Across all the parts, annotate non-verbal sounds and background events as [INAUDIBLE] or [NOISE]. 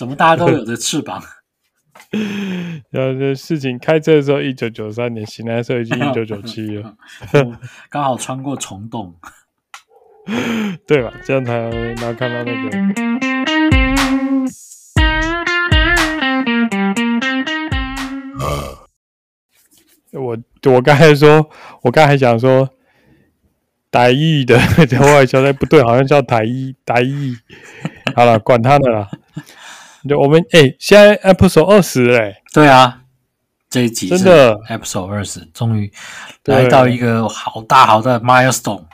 怎么大家都有着翅膀？[LAUGHS] 然后这事情开车的时候一九九三年，醒来的时候已经 [LAUGHS] 一九九七了，[LAUGHS] 刚好穿过虫洞，对吧？这样才能看到那个。我我刚才说，我刚才想说，台语的外交代不对，好像叫台语台语。好了，管他的啦。就我们哎、欸，现在 episode 二十哎。对啊，这一集真的 episode 二十，终于来到一个好大好大的 milestone。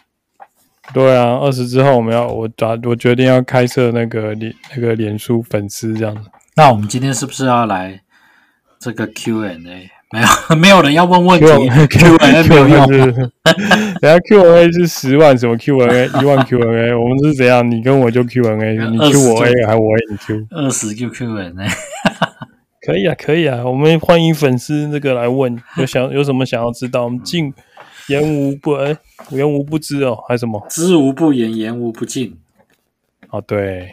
对啊，二十之后我们要我打我决定要开设那个脸那个脸书粉丝这样子。那我们今天是不是要来这个 Q&A？没有，[LAUGHS] 没有人要问问题。Q&A 没有用。等下 Q&A 是十万什么 Q&A 一万 Q&A，我们是怎样？你跟我就 Q&A，你 Q 我 A 还我 A 你 Q？二十就 Q&A，可以啊，可以啊，我们欢迎粉丝那个来问，有想有什么想要知道，我们尽言无不哎，言无不知哦，还是什么？知无不言，言无不尽。哦，对，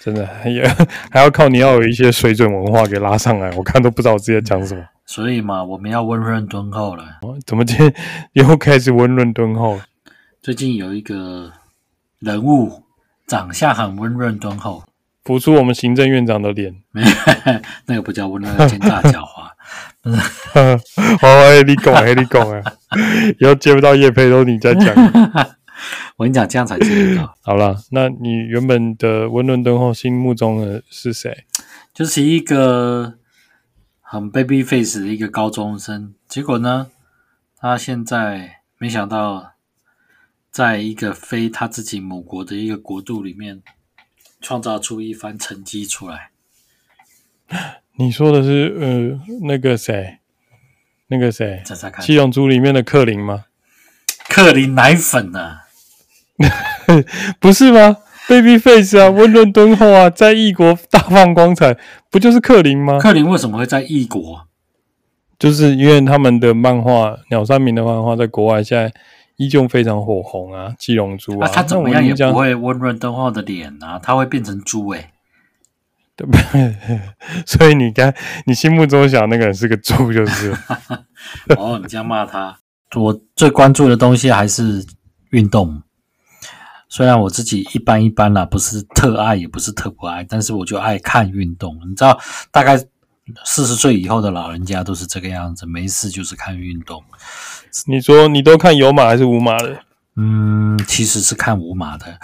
真的也 [LAUGHS] 还要靠你要有一些水准文化给拉上来，我看都不知道我自己在讲什么。所以嘛，我们要温润敦厚了。怎么今天又开始温润敦厚？最近有一个人物，长相很温润敦厚，浮出我们行政院长的脸。[LAUGHS] 那个不叫温润，奸诈狡猾。哦，你讲啊，你讲啊，以后接不到叶佩都你在讲。[LAUGHS] 我跟你讲，这样才接得到。好了，那你原本的温润敦厚心目中的是谁？就是一个。很 baby face 的一个高中生，结果呢，他现在没想到，在一个非他自己母国的一个国度里面，创造出一番成绩出来。你说的是呃那个谁，那个谁，七龙珠里面的克林吗？克林奶粉啊，[LAUGHS] 不是吗？Baby face 啊，温润敦厚啊，在异国大放光彩，不就是克林吗？克林为什么会在异国？就是因为他们的漫画鸟山明的漫画在国外现在依旧非常火红啊，七龙珠啊，啊他怎么样也不会温润敦厚的脸啊，他会变成猪诶、欸，对不对？[LAUGHS] 所以你刚你心目中想那个人是个猪就是。[LAUGHS] 哦，你这样骂他，我最关注的东西还是运动。虽然我自己一般一般啦，不是特爱，也不是特不爱，但是我就爱看运动。你知道，大概四十岁以后的老人家都是这个样子，没事就是看运动。你说你都看有码还是无码的？嗯，其实是看无码的，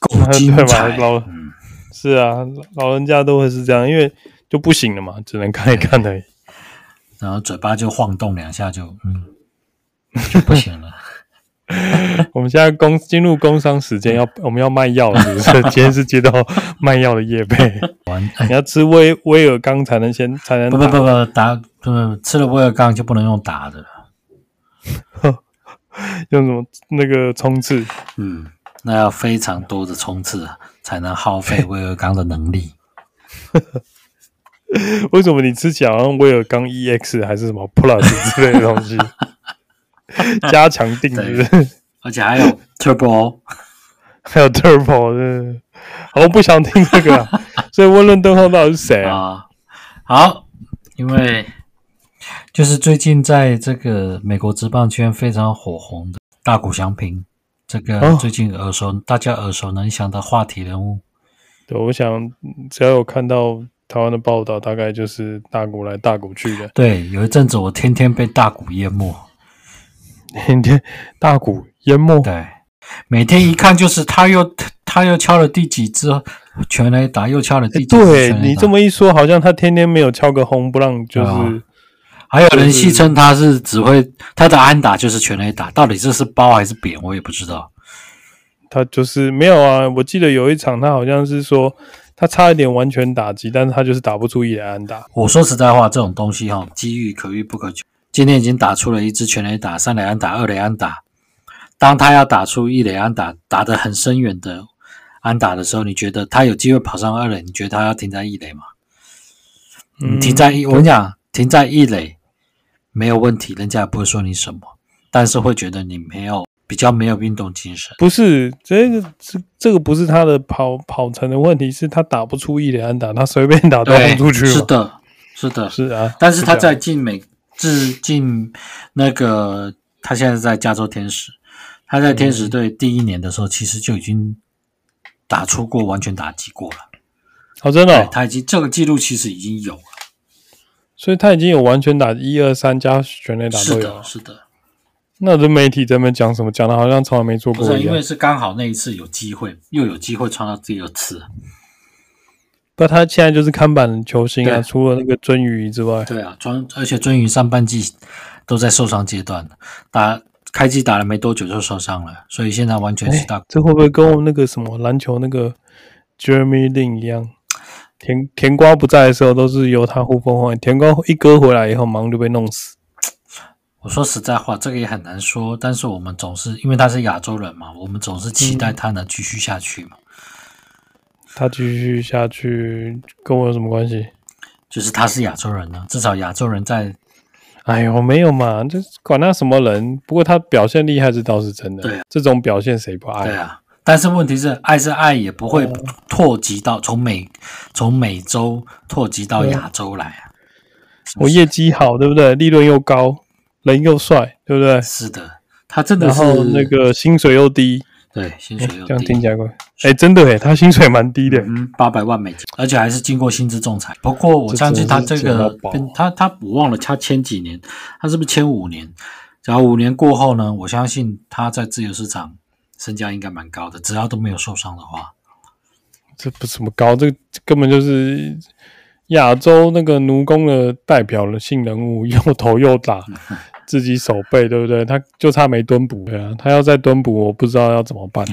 够 [LAUGHS] 精彩。老，嗯，是啊，老人家都会是这样，因为就不行了嘛，只能看一看而已。然后嘴巴就晃动两下就，嗯，[LAUGHS] 就不行了。[LAUGHS] 我们现在工进入工商时间，要我们要卖药是不是？[LAUGHS] 今天是接到卖药的业配。你要吃威威尔刚才能先才能不不不不打不不吃了威尔刚就不能用打的了，[LAUGHS] 用什么那个冲刺？嗯，那要非常多的冲刺才能耗费威尔刚的能力。为什么你吃起来好像威尔刚 EX 还是什么 Plus 之类的东西？[LAUGHS] 加强定制？而且还有 Turbo，[LAUGHS] 还有 Turbo 是，我不想听这个、啊，[LAUGHS] 所以温润敦厚到底是谁啊？好，因为就是最近在这个美国职棒圈非常火红的大谷翔平，这个最近耳熟、哦、大家耳熟能详的话题人物。对，我想只要有看到台湾的报道，大概就是大谷来大谷去的。对，有一阵子我天天被大谷淹没。天天大鼓淹没，对，每天一看就是他又他又敲了第几只全垒打，又敲了第几。对，你这么一说，好像他天天没有敲个轰不让，就是、啊、还有人戏称他是只会他的安打就是全垒打，到底这是包还是扁，我也不知道。他就是没有啊，我记得有一场他好像是说他差一点完全打击，但是他就是打不出一垒安打。我说实在话，这种东西哈，机遇可遇不可求。今天已经打出了一支全垒打、三垒安打、二垒安打。当他要打出一垒安打，打得很深远的安打的时候，你觉得他有机会跑上二垒？你觉得他要停在一垒吗？嗯，停在一，我跟你讲，停在一垒没有问题，人家也不会说你什么，但是会觉得你没有比较没有运动精神。不是这个，这这个不是他的跑跑程的问题，是他打不出一垒安打，他随便打都轰出去。是的，是的，是啊。但是他在进美至进那个，他现在在加州天使，他在天使队第一年的时候，其实就已经打出过完全打击过了。哦，真的、哦，他已经这个记录其实已经有了，所以他已经有完全打一二三加全垒打都有。是的，是的。那这媒体在那边讲什么？讲的好像从来没做过一样。不是，因为是刚好那一次有机会，又有机会创造第二次。不，他现在就是看板球星啊，除了那个尊鱼之外。对啊，鱒而且尊鱼上半季都在受伤阶段，打开季打了没多久就受伤了，所以现在完全是大。这会不会跟我们那个什么篮球那个 Jeremy Lin 一样？甜甜瓜不在的时候都是由他呼风唤雨，甜瓜一哥回来以后，马上就被弄死。我说实在话，这个也很难说。但是我们总是因为他是亚洲人嘛，我们总是期待他能继续下去嘛。他继续下去跟我有什么关系？就是他是亚洲人呢，至少亚洲人在。哎呦，没有嘛，就管他什么人。不过他表现厉害，这倒是真的。对啊，这种表现谁不爱？对啊。但是问题是，爱是爱，也不会拓及到从美从美洲拓及到亚洲来啊。我业绩好，对不对？利润又高。人又帅，对不对？是的，他真的是。然后那个薪水又低，对，薪水又低，这样听起来怪。哎，真的哎，他薪水蛮低的，嗯，八百万美金，而且还是经过薪资仲裁。不过我相信他这个，他他我忘了他签几年，他是不是签五年？只要五年过后呢，我相信他在自由市场身价应该蛮高的，只要都没有受伤的话。这不怎么高，这根本就是。亚洲那个奴工的代表性人物，[LAUGHS] 又头又打，自己守备，对不对？他就差没蹲补了啊，他要再蹲补，我不知道要怎么办。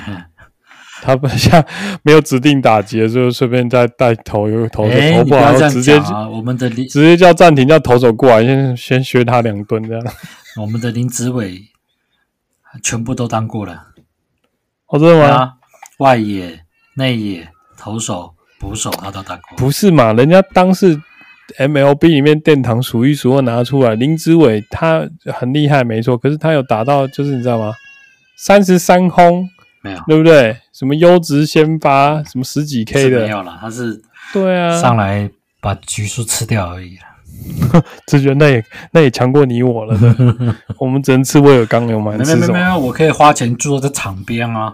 他不像没有指定打击，就随便再带投，又投手投不好，直接我们的林直接叫暂停，叫投手过来，先先削他两吨这样。[LAUGHS] 我们的林子伟全部都当过了，哦，真的吗？外野、内野、投手。捕手他都当过，不是嘛？人家当是 MLB 里面殿堂数一数二拿出来，林志伟他很厉害，没错。可是他有打到，就是你知道吗？三十三轰没有，对不对？什么优质先发，什么十几 K 的没有了。他是对啊，上来把局数吃掉而已了。只觉得那也那也强过你我了，[LAUGHS] 我们只能吃威尔刚牛嘛？没有没有没有，我可以花钱坐在场边啊。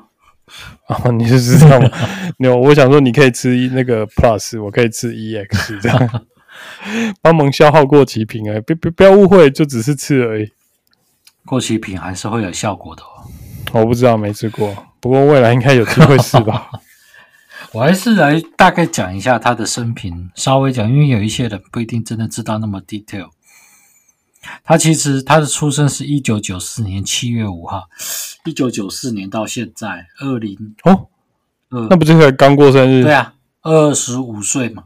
[LAUGHS] 哦，你是知道吗？[LAUGHS] 有，我想说你可以吃那个 Plus，我可以吃 EX，这样 [LAUGHS] 帮忙消耗过期品哎，别别不要误会，就只是吃而已。过期品还是会有效果的哦。我不知道，没吃过，不过未来应该有机会试吧。[LAUGHS] 我还是来大概讲一下他的生平，稍微讲，因为有一些人不一定真的知道那么 detail。他其实他的出生是一九九四年七月五号，一九九四年到现在二零哦，呃，那不就是刚过生日？对啊，二十五岁嘛。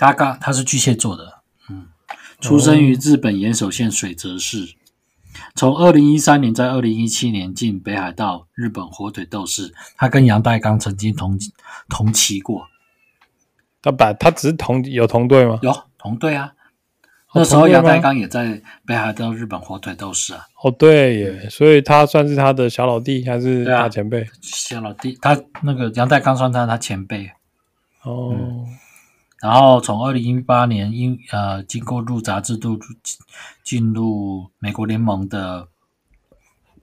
他刚他是巨蟹座的，嗯，出生于日本岩手县水泽市。从二零一三年在二零一七年进北海道日本火腿斗士，他跟杨代刚曾经同同期过。他把他只是同有同队吗？有同队啊。那时候杨代刚也在北海道日本火腿斗士啊。哦，对耶，所以他算是他的小老弟还是大前辈？小老弟，他那个杨代刚算他他前辈。哦、嗯。然后从二零一八年因呃经过入闸制度进入美国联盟的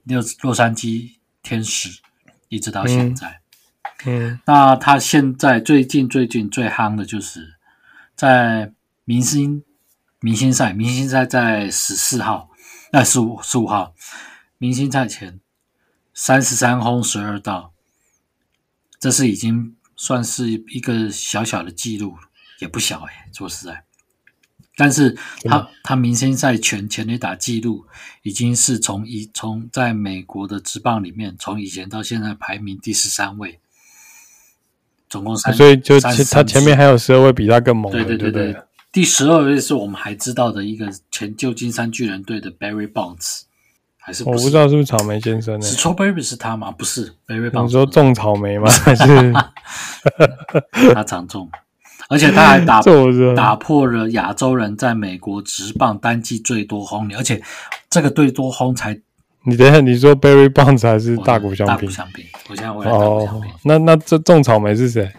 六洛杉矶天使，一直到现在。嗯。嗯，那他现在最近最近最夯的就是在明星。明星赛，明星赛在十四号，那十五十五号，明星赛前三十三轰十二道，这是已经算是一个小小的记录，也不小哎、欸，说实在。但是他、嗯、他明星赛全全垒打记录，已经是从以从在美国的职棒里面，从以前到现在排名第十三位，总共三，所以就他前面还有十二位比他更猛的，对对对对。对第十二位是我们还知道的一个前旧金山巨人队的 Barry Bonds，还是？我不知道是不是草莓先生呢？Strawberry 是他吗？不是，Barry Bonds。你说种草莓吗？还是 [LAUGHS] 他常种，而且他还打 [LAUGHS] 打破了亚洲人在美国职棒单季最多轰，而且这个最多轰才你等一下，你说 Berry Bonds 还是大谷翔平？大谷翔平，我现在回来大谷翔平。哦，那那这种草莓是谁？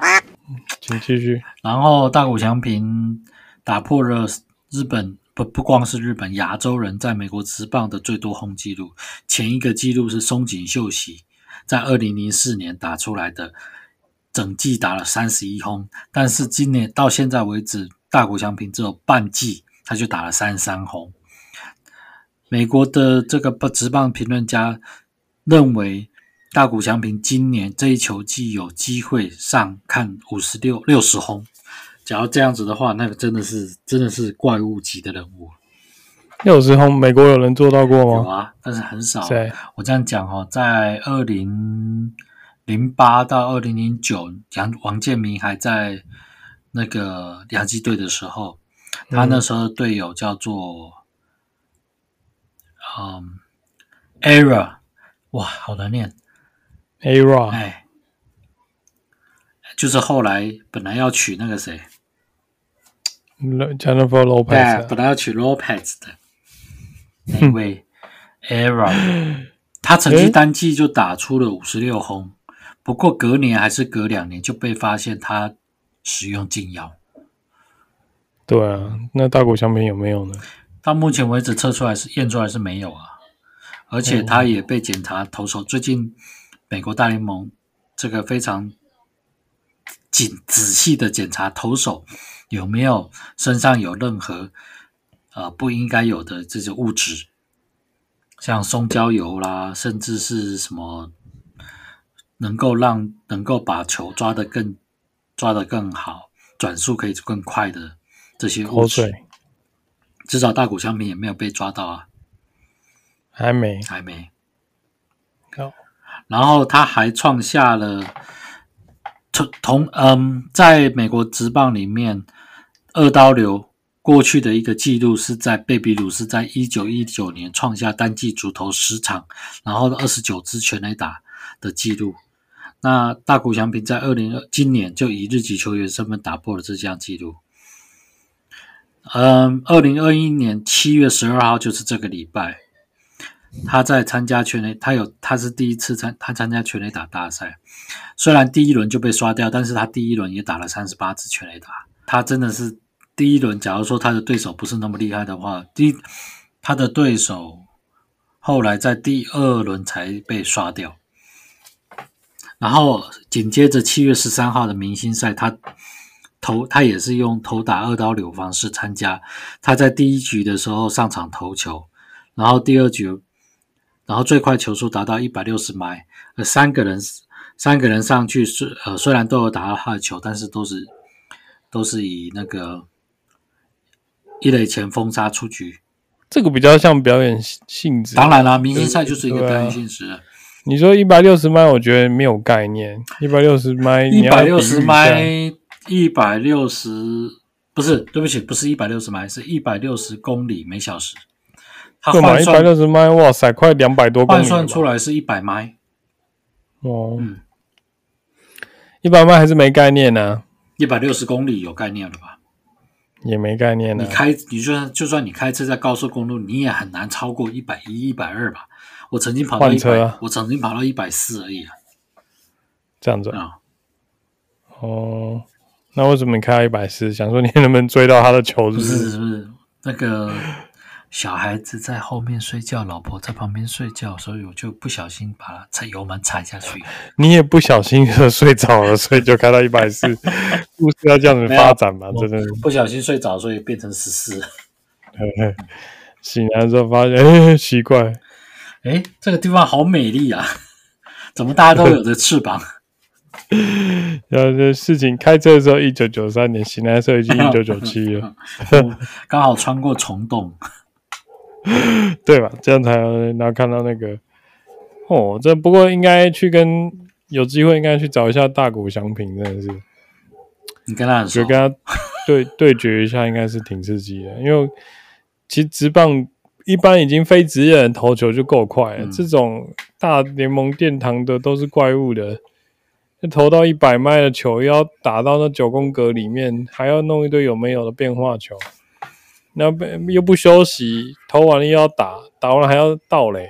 请继续。然后大谷翔平打破了日本不不光是日本亚洲人在美国职棒的最多轰纪录，前一个纪录是松井秀喜在二零零四年打出来的，整季打了三十一轰，但是今年到现在为止，大谷翔平只有半季他就打了三十三轰。美国的这个职棒评论家认为，大谷翔平今年这一球季有机会上看五十六六十轰。假如这样子的话，那个真的是真的是怪物级的人物。六十轰，美国有人做到过吗？有啊，但是很少。对，我这样讲哦，在二零零八到二零零九，杨王建民还在那个洋基队的时候，他那时候队友叫做。嗯，Era，哇，好难念，Era，哎，就是后来本来要娶那个谁，Jennifer Lopez，对，本来要娶 Lopez 的那位 Era，他曾经单季就打出了五十六轰，不过隔年还是隔两年就被发现他使用禁药。对啊，那大谷翔平有没有呢？到目前为止测出来是验出来是没有啊，而且他也被检查投手。最近美国大联盟这个非常紧仔细的检查投手有没有身上有任何呃不应该有的这些物质，像松焦油啦，甚至是什么能够让能够把球抓得更抓得更好，转速可以更快的这些物质。至少大谷翔平也没有被抓到啊，还没，还没。好，然后他还创下了同同嗯，在美国职棒里面，二刀流过去的一个记录是在贝比鲁斯在一九一九年创下单季主投十场，然后二十九支全垒打的记录。那大谷翔平在二零二今年就以日籍球员身份打破了这项记录。嗯，二零二一年七月十二号就是这个礼拜，他在参加全垒，他有他是第一次参他参加全垒打大赛，虽然第一轮就被刷掉，但是他第一轮也打了三十八支全垒打，他真的是第一轮，假如说他的对手不是那么厉害的话，第他的对手后来在第二轮才被刷掉，然后紧接着七月十三号的明星赛，他。投他也是用投打二刀流方式参加。他在第一局的时候上场投球，然后第二局，然后最快球速达到一百六十迈。呃，三个人三个人上去虽呃，虽然都有打到他的球，但是都是都是以那个一垒前封杀出局。这个比较像表演性质。当然啦，明星赛就是一个表演性质。啊、你说一百六十迈，我觉得没有概念。一百六十迈，一百六十迈。一百六十不是，对不起，不是一百六十迈，是一百六十公里每小时。他换算一百六十迈，哇塞，快两百多公里。换算出来是一百迈。哦，嗯，一百迈还是没概念呢、啊。一百六十公里有概念了吧？也没概念呢、啊。你开，你就算就算你开车在高速公路，你也很难超过一百一、一百二吧？我曾经跑到一百、啊，我曾经跑到一百四而已啊。这样子啊？哦。那为什么你开到一百四？想说你能不能追到他的球？不是，不是那个小孩子在后面睡觉，老婆在旁边睡觉，所以我就不小心把它踩油门踩下去。你也不小心就睡着了，所以就开到一百四。[LAUGHS] 故事要这样子发展嘛？真的不小心睡着，所以变成十四。[LAUGHS] 醒来之后发现，哎，奇怪，哎，这个地方好美丽啊！[LAUGHS] 怎么大家都有着翅膀？[LAUGHS] 然后这事情开车的时候一九九三年，醒来的时候已经 [LAUGHS] 一九九七了，刚好穿过虫洞，对吧？这样才能看到那个哦。这不过应该去跟有机会应该去找一下大谷祥平，真的是你跟他就跟他对对决一下，应该是挺刺激的。因为其实直棒一般已经非职业人投球就够快了，嗯、这种大联盟殿堂的都是怪物的。投到一百迈的球，又要打到那九宫格里面，还要弄一堆有没有的变化球，那又不休息，投完了又要打，打完了还要倒嘞，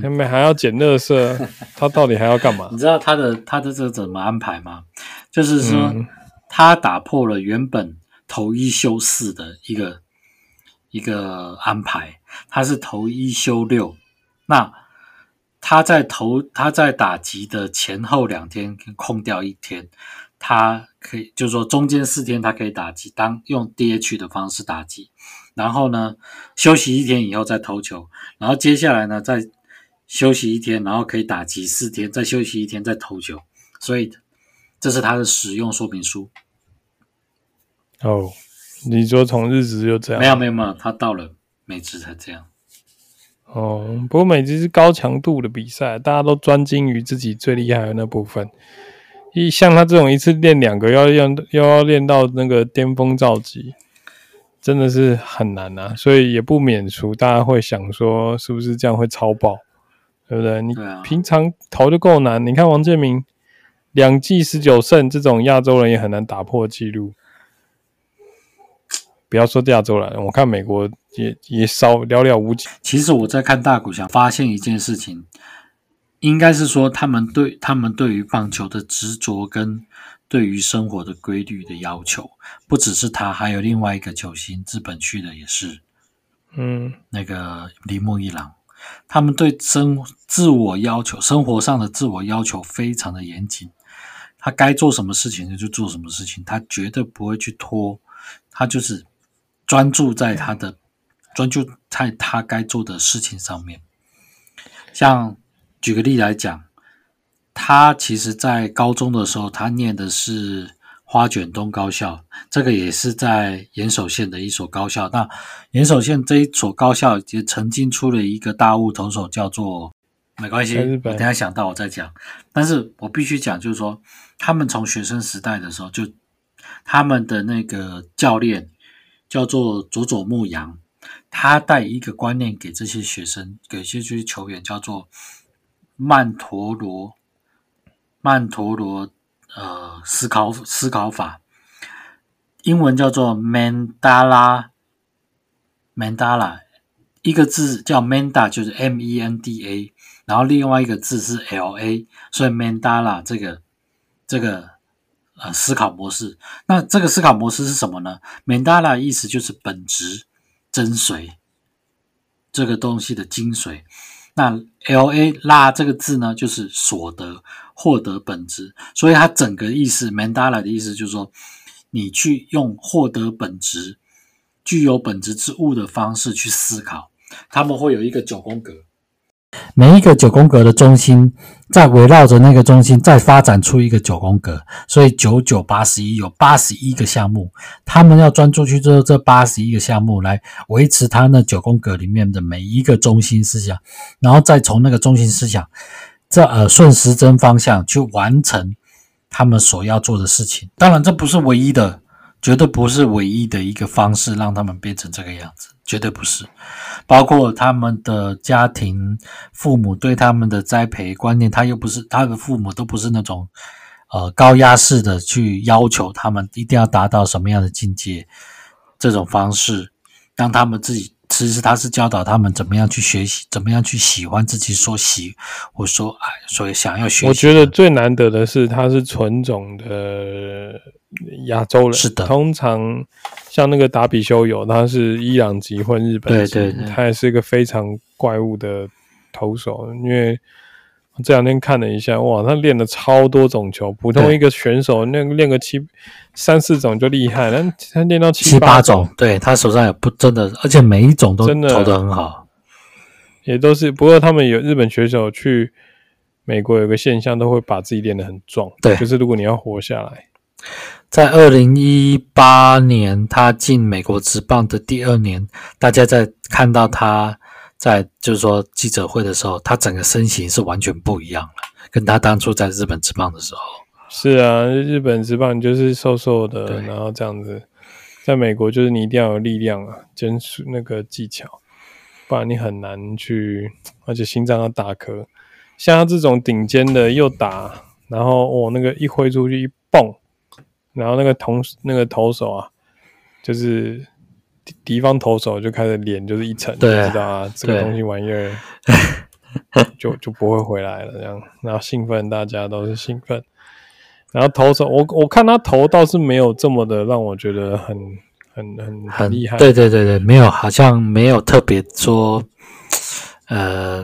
他们还要捡垃圾，他到底还要干嘛？[LAUGHS] 你知道他的他的这怎么安排吗？就是说，嗯、他打破了原本投一休四的一个一个安排，他是投一休六。那他在投他在打击的前后两天空掉一天，他可以就是说中间四天他可以打击，当用 DH 的方式打击，然后呢休息一天以后再投球，然后接下来呢再。休息一天，然后可以打击四天，再休息一天，再投球。所以这是他的使用说明书。哦，你说从日职就这样？没有没有没有，他到了美职才这样。哦，不过美职是高强度的比赛，大家都专精于自己最厉害的那部分。一像他这种一次练两个，要要又要练到那个巅峰造极，真的是很难啊。所以也不免除，大家会想说，是不是这样会超爆？对不对？你平常投就够难，啊、你看王建民两季十九胜，这种亚洲人也很难打破纪录。不要说亚洲了，我看美国也也少寥寥无几。其实我在看大谷想，发现一件事情，应该是说他们对他们对于棒球的执着跟对于生活的规律的要求，不只是他，还有另外一个球星，日本去的也是，嗯，那个铃木一郎。他们对生自我要求，生活上的自我要求非常的严谨。他该做什么事情就做什么事情，他绝对不会去拖，他就是专注在他的专注在他该做的事情上面。像举个例来讲，他其实在高中的时候，他念的是。花卷东高校，这个也是在岩手县的一所高校。那岩手县这一所高校也曾经出了一个大物投手，叫做没关系，我等下想到我再讲。但是我必须讲，就是说他们从学生时代的时候，就他们的那个教练叫做佐佐木阳，他带一个观念给这些学生，给这些球员，叫做曼陀罗，曼陀罗。呃，思考思考法，英文叫做 Mandala，Mandala，一个字叫 Manda，就是 M-E-N-D-A，然后另外一个字是 L-A，所以 Mandala 这个这个呃思考模式，那这个思考模式是什么呢？Mandala 意思就是本质、真髓，这个东西的精髓。那 L-A 拉这个字呢，就是所得、获得本质，所以它整个意思，Mandala 的意思就是说，你去用获得本质、具有本质之物的方式去思考，他们会有一个九宫格。每一个九宫格的中心，再围绕着那个中心，再发展出一个九宫格，所以九九八十一有八十一个项目，他们要专注去做这八十一个项目，来维持他那九宫格里面的每一个中心思想，然后再从那个中心思想，这呃顺时针方向去完成他们所要做的事情。当然，这不是唯一的。绝对不是唯一的一个方式让他们变成这个样子，绝对不是。包括他们的家庭、父母对他们的栽培观念，他又不是他的父母都不是那种呃高压式的去要求他们一定要达到什么样的境界，这种方式让他们自己。其实他是教导他们怎么样去学习，怎么样去喜欢自己所喜，或说哎，所以想要学习。我觉得最难得的是，他是纯种的亚洲人。是的，通常像那个达比修友，他是伊朗籍混日本籍，对对对，他也是一个非常怪物的投手，因为。这两天看了一下，哇，他练了超多种球，普通一个选手那练个七三四种就厉害，但他练到七八种，对，他手上也不真的，而且每一种都投的很好，也都是。不过他们有日本选手去美国有个现象，都会把自己练得很壮，对，就是如果你要活下来，在二零一八年他进美国职棒的第二年，大家在看到他。在就是说记者会的时候，他整个身形是完全不一样了，跟他当初在日本职棒的时候。是啊，日本职棒就是瘦瘦的，然后这样子。在美国就是你一定要有力量啊，兼属那个技巧，不然你很难去，而且心脏要打壳。像他这种顶尖的又打，然后我、哦、那个一挥出去一蹦，然后那个同那个投手啊，就是。敌方投手就开始脸就是一沉，对，知道啊，这个东西玩意儿就 [LAUGHS] 就不会回来了。这样，然后兴奋，大家都是兴奋。然后投手，我我看他投倒是没有这么的让我觉得很很很很厉害。对对对对，没有，好像没有特别说，呃，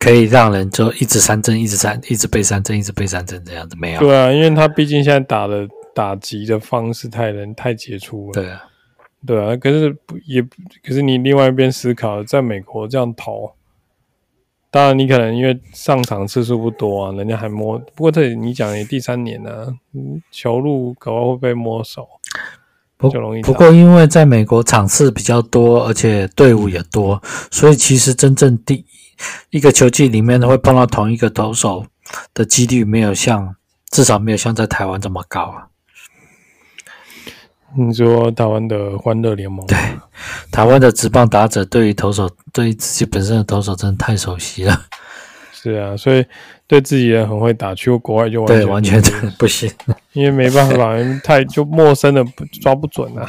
可以让人就一直三振，一直三，一直被三振，一直被三振这样子没有。对啊，因为他毕竟现在打的打击的方式太人太杰出了。对啊，对啊，可是也可是你另外一边思考，在美国这样投。当然，你可能因为上场次数不多啊，人家还摸。不过这里你讲你第三年呢、啊，球路搞不好会被摸手，不就容易。不过因为在美国场次比较多，而且队伍也多，所以其实真正第一个球季里面会碰到同一个投手的几率没有像，至少没有像在台湾这么高啊。你说台湾的欢乐联盟？对，台湾的职棒打者对于投手，对于自己本身的投手真的太熟悉了。是啊，所以对自己人很会打，去过国外就完全对完全不行，因为没办法，太就陌生的抓不准啊。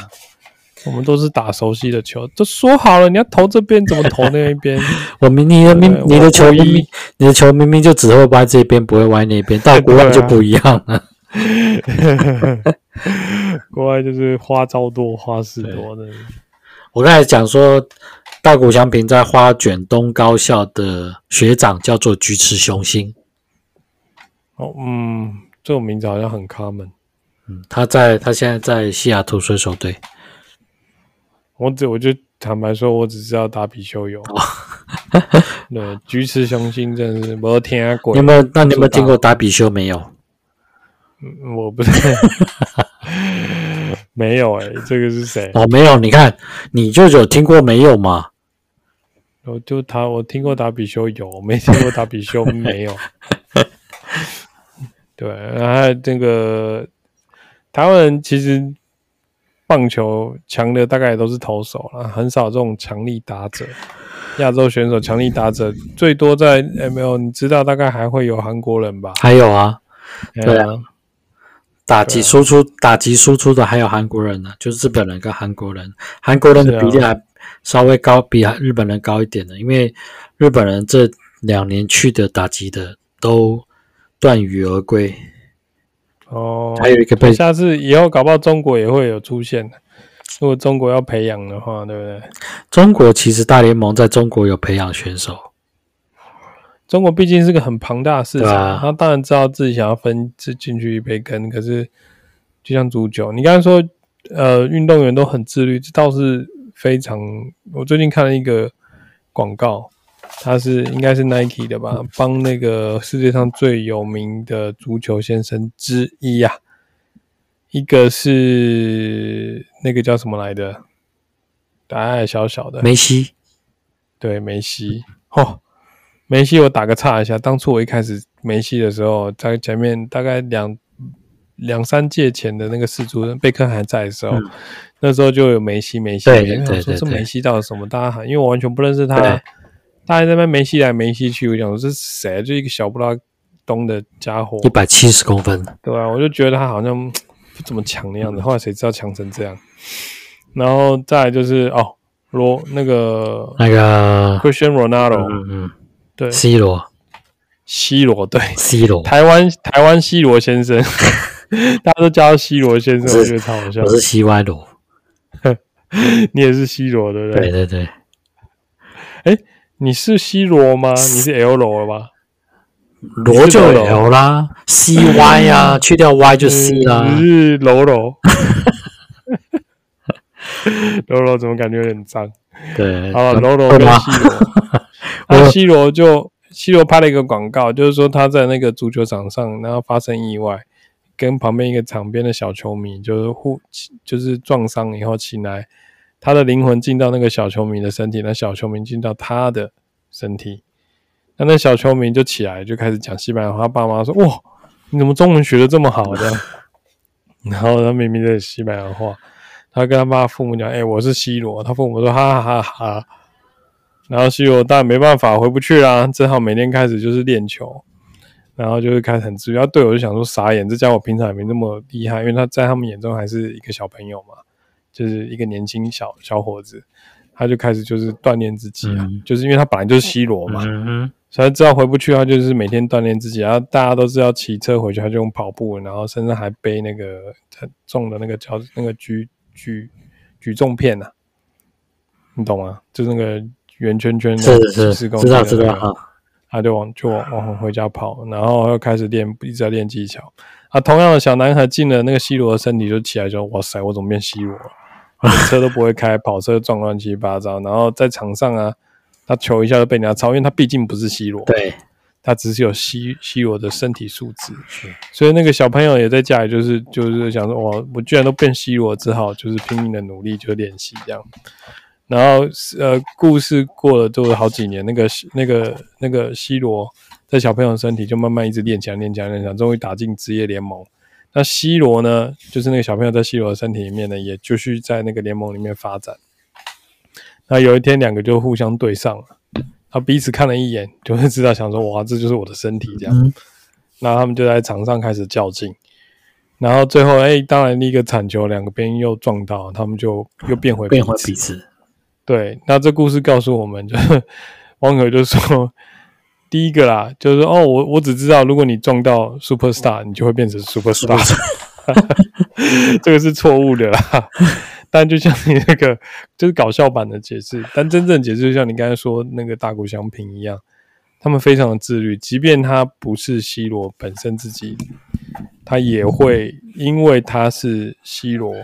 我们都是打熟悉的球，都说好了你要投这边，怎么投那一边？[LAUGHS] 我明你的明你的球明明你的球明明就只会歪这边，不会歪那边，到国外就不一样了。[LAUGHS] 国外就是花招多，花式多的。我刚才讲说，大谷翔平在花卷东高校的学长叫做菊池雄心。哦，嗯，这种名字好像很 common。嗯，他在他现在在西雅图水手队。我只我就坦白说，我只知道打比修有。哦、[LAUGHS] 对，菊池雄心真的是没听过。你有没有？那你有没有听过打比修？没有。嗯，我不是，[LAUGHS] 没有哎、欸，这个是谁？哦，没有，你看，你就有听过没有吗？我就他，我听过达比修有，没听过达比修没有。[LAUGHS] 对，然后这个台湾人其实棒球强的大概也都是投手了，很少这种强力打者。亚洲选手强力打者最多在 ML，你知道大概还会有韩国人吧？还有啊，对啊。打击输出，打击输出的还有韩国人呢，就是日本人跟韩国人，韩国人的比例还稍微高，比日本人高一点的，因为日本人这两年去的打击的都断羽而归。哦，还有一个被下次以后搞不好中国也会有出现，如果中国要培养的话，对不对？中国其实大联盟在中国有培养选手。中国毕竟是个很庞大的市场，啊、他当然知道自己想要分进去一杯羹。可是，就像足球，你刚才说，呃，运动员都很自律，这倒是非常。我最近看了一个广告，他是应该是 Nike 的吧，帮那个世界上最有名的足球先生之一呀、啊，一个是那个叫什么来的，矮矮小小的梅西，对梅西，哦。梅西，我打个岔一下。当初我一开始梅西的时候，在前面大概两两三届前的那个世足，贝克汉还在的时候，嗯、那时候就有梅西，梅西。对对对，对。说这梅西到底什么？大家喊，因为我完全不认识他，大家在那边梅西来梅西去，我想说这是谁？就一个小不拉东的家伙，一百七十公分。对啊，我就觉得他好像不怎么强的样子。后来谁知道强成这样？然后再来就是哦，罗那个那个 Cristiano Ronaldo，嗯嗯。对，C 罗，C 罗对，C 罗，台湾台湾 C 罗先生，[LAUGHS] 大家都叫他 C 罗先生，我觉得超好笑。我是 C Y 罗，[LAUGHS] 你也是 C 罗对不对？对对对。哎，你是 C 罗吗？你是 L 罗了吧？罗就 L 啦，C Y 呀，[LAUGHS] 去掉 Y 就 C 啦。你是罗罗，罗罗怎么感觉有点脏？对，好了，罗罗跟 C 罗。那 C 罗就 C 罗拍了一个广告，就是说他在那个足球场上，然后发生意外，跟旁边一个场边的小球迷就是互就是撞伤以后起来，他的灵魂进到那个小球迷的身体，那小球迷进到他的身体，那那小球迷就起来就开始讲西班牙话，他爸妈说：“哇，你怎么中文学的这么好的？” [LAUGHS] 然后他明明在西班牙话，他跟他爸父母讲：“哎、欸，我是 C 罗。”他父母说：“哈哈哈哈。”然后 C 罗当然没办法回不去啦，只好每天开始就是练球，然后就是开始很自律。队友就想说傻眼，这家伙平常也没那么厉害，因为他在他们眼中还是一个小朋友嘛，就是一个年轻小小伙子，他就开始就是锻炼自己啊，嗯、就是因为他本来就是 C 罗嘛，所以知道回不去，他就是每天锻炼自己。然后大家都是要骑车回去，他就用跑步，然后身上还背那个很重的那个叫那个举举举重片呐、啊，你懂吗？就是那个圆圈圈的、那个，是是是，知道知道。他就往就往往回家跑，然后又开始练，一直在练技巧。啊，同样的小男孩进了那个 C 罗的身体，就起来说哇塞，我怎么变 C 罗了？车都不会开，跑车撞乱七八糟，然后在场上啊。他球一下就被人家超，因为他毕竟不是 C 罗，对，他只是有 C C 罗的身体素质，所以那个小朋友也在家里，就是就是想说，哇，我居然都变 C 罗，只好就是拼命的努力就练习这样。然后呃，故事过了都有好几年，那个那个那个 C 罗在小朋友的身体就慢慢一直练强练强练强，终于打进职业联盟。那 C 罗呢，就是那个小朋友在 C 罗的身体里面呢，也继续在那个联盟里面发展。那有一天，两个就互相对上了，他彼此看了一眼，就会知道，想说哇，这就是我的身体这样。嗯、然后他们就在场上开始较劲，然后最后，哎、欸，当然一个铲球，两个边又撞到，他们就又变回变回彼此。对，那这故事告诉我们，就是 [LAUGHS] 网友就说，第一个啦，就是哦，我我只知道，如果你撞到 super star，你就会变成 super star，[LAUGHS] 这个是错误的啦。但就像你那个，就是搞笑版的解释。但真正解释，就像你刚才说那个大谷翔平一样，他们非常的自律，即便他不是 C 罗本身自己，他也会因为他是 C 罗，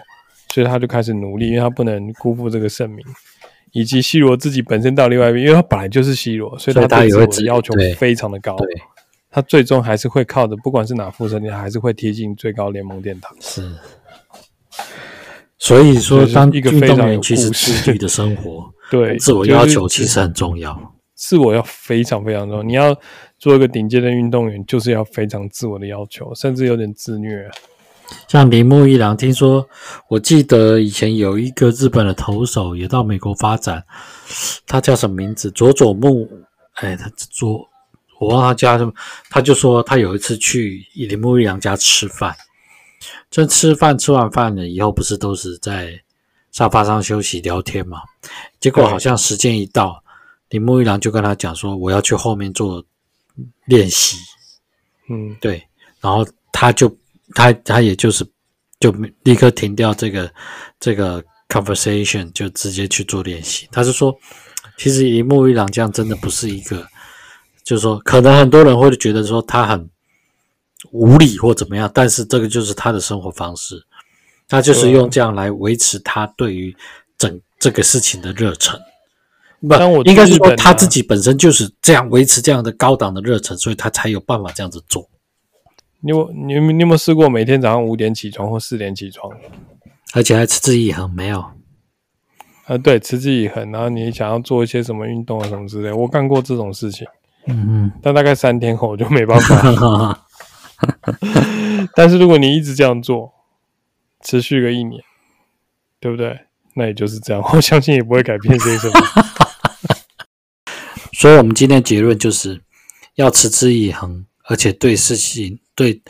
所以他就开始努力，因为他不能辜负这个盛名，以及 C 罗自己本身到另外一边，因为他本来就是 C 罗，所以他对自我的要求非常的高，他最终还是会靠着，不管是哪副身体，还是会贴近最高联盟殿堂。是。所以说，当一个运动员其实自律的生活，[LAUGHS] 对自我要求其实很重要。自我要非常非常重要。你要做一个顶尖的运动员，就是要非常自我的要求，甚至有点自虐。像铃木一郎，听说我记得以前有一个日本的投手也到美国发展，他叫什么名字？佐佐木，哎，他佐，我忘他叫什么。他就说他有一次去铃木一郎家吃饭。这吃饭吃完饭了以后，不是都是在沙发上休息聊天嘛？结果好像时间一到，铃木一郎就跟他讲说：“我要去后面做练习。”嗯，对。然后他就他他也就是就立刻停掉这个这个 conversation，就直接去做练习。他是说，其实一木一郎这样真的不是一个，就是说，可能很多人会觉得说他很。无理或怎么样，但是这个就是他的生活方式，他就是用这样来维持他对于整这个事情的热忱。不，应该是说他自己本身就是这样维持这样的高档的热忱，所以他才有办法这样子做。你有你有你有没有试过每天早上五点起床或四点起床，而且还持之以恒？没有。呃，对，持之以恒。然后你想要做一些什么运动啊什么之类，我干过这种事情。嗯嗯。但大概三天后我就没办法。[LAUGHS] 但是如果你一直这样做，持续个一年，对不对？那也就是这样，我相信也不会改变些什么。[LAUGHS] 所以，我们今天结论就是要持之以恒，而且对事情、对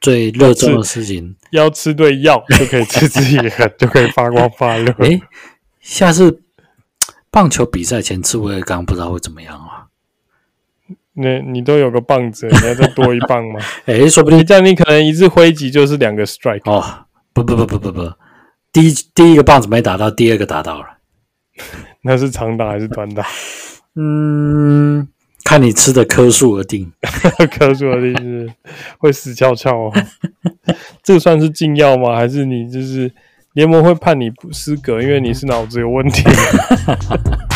最热衷的事情，要吃对药就可以持之以恒，[LAUGHS] 就可以发光发热。诶，下次棒球比赛前吃威而钢，不知道会怎么样啊？那你都有个棒子，你要再多一棒吗？哎、欸，说不定这样你可能一次挥击就是两个 strike 哦。不不不不不不，第一第一个棒子没打到，第二个打到了。[LAUGHS] 那是长打还是短打？嗯，看你吃的颗数而定。[LAUGHS] 颗数而定是会死翘翘哦。[LAUGHS] 这个算是禁药吗？还是你就是联盟会判你不失格，因为你是脑子有问题？[LAUGHS]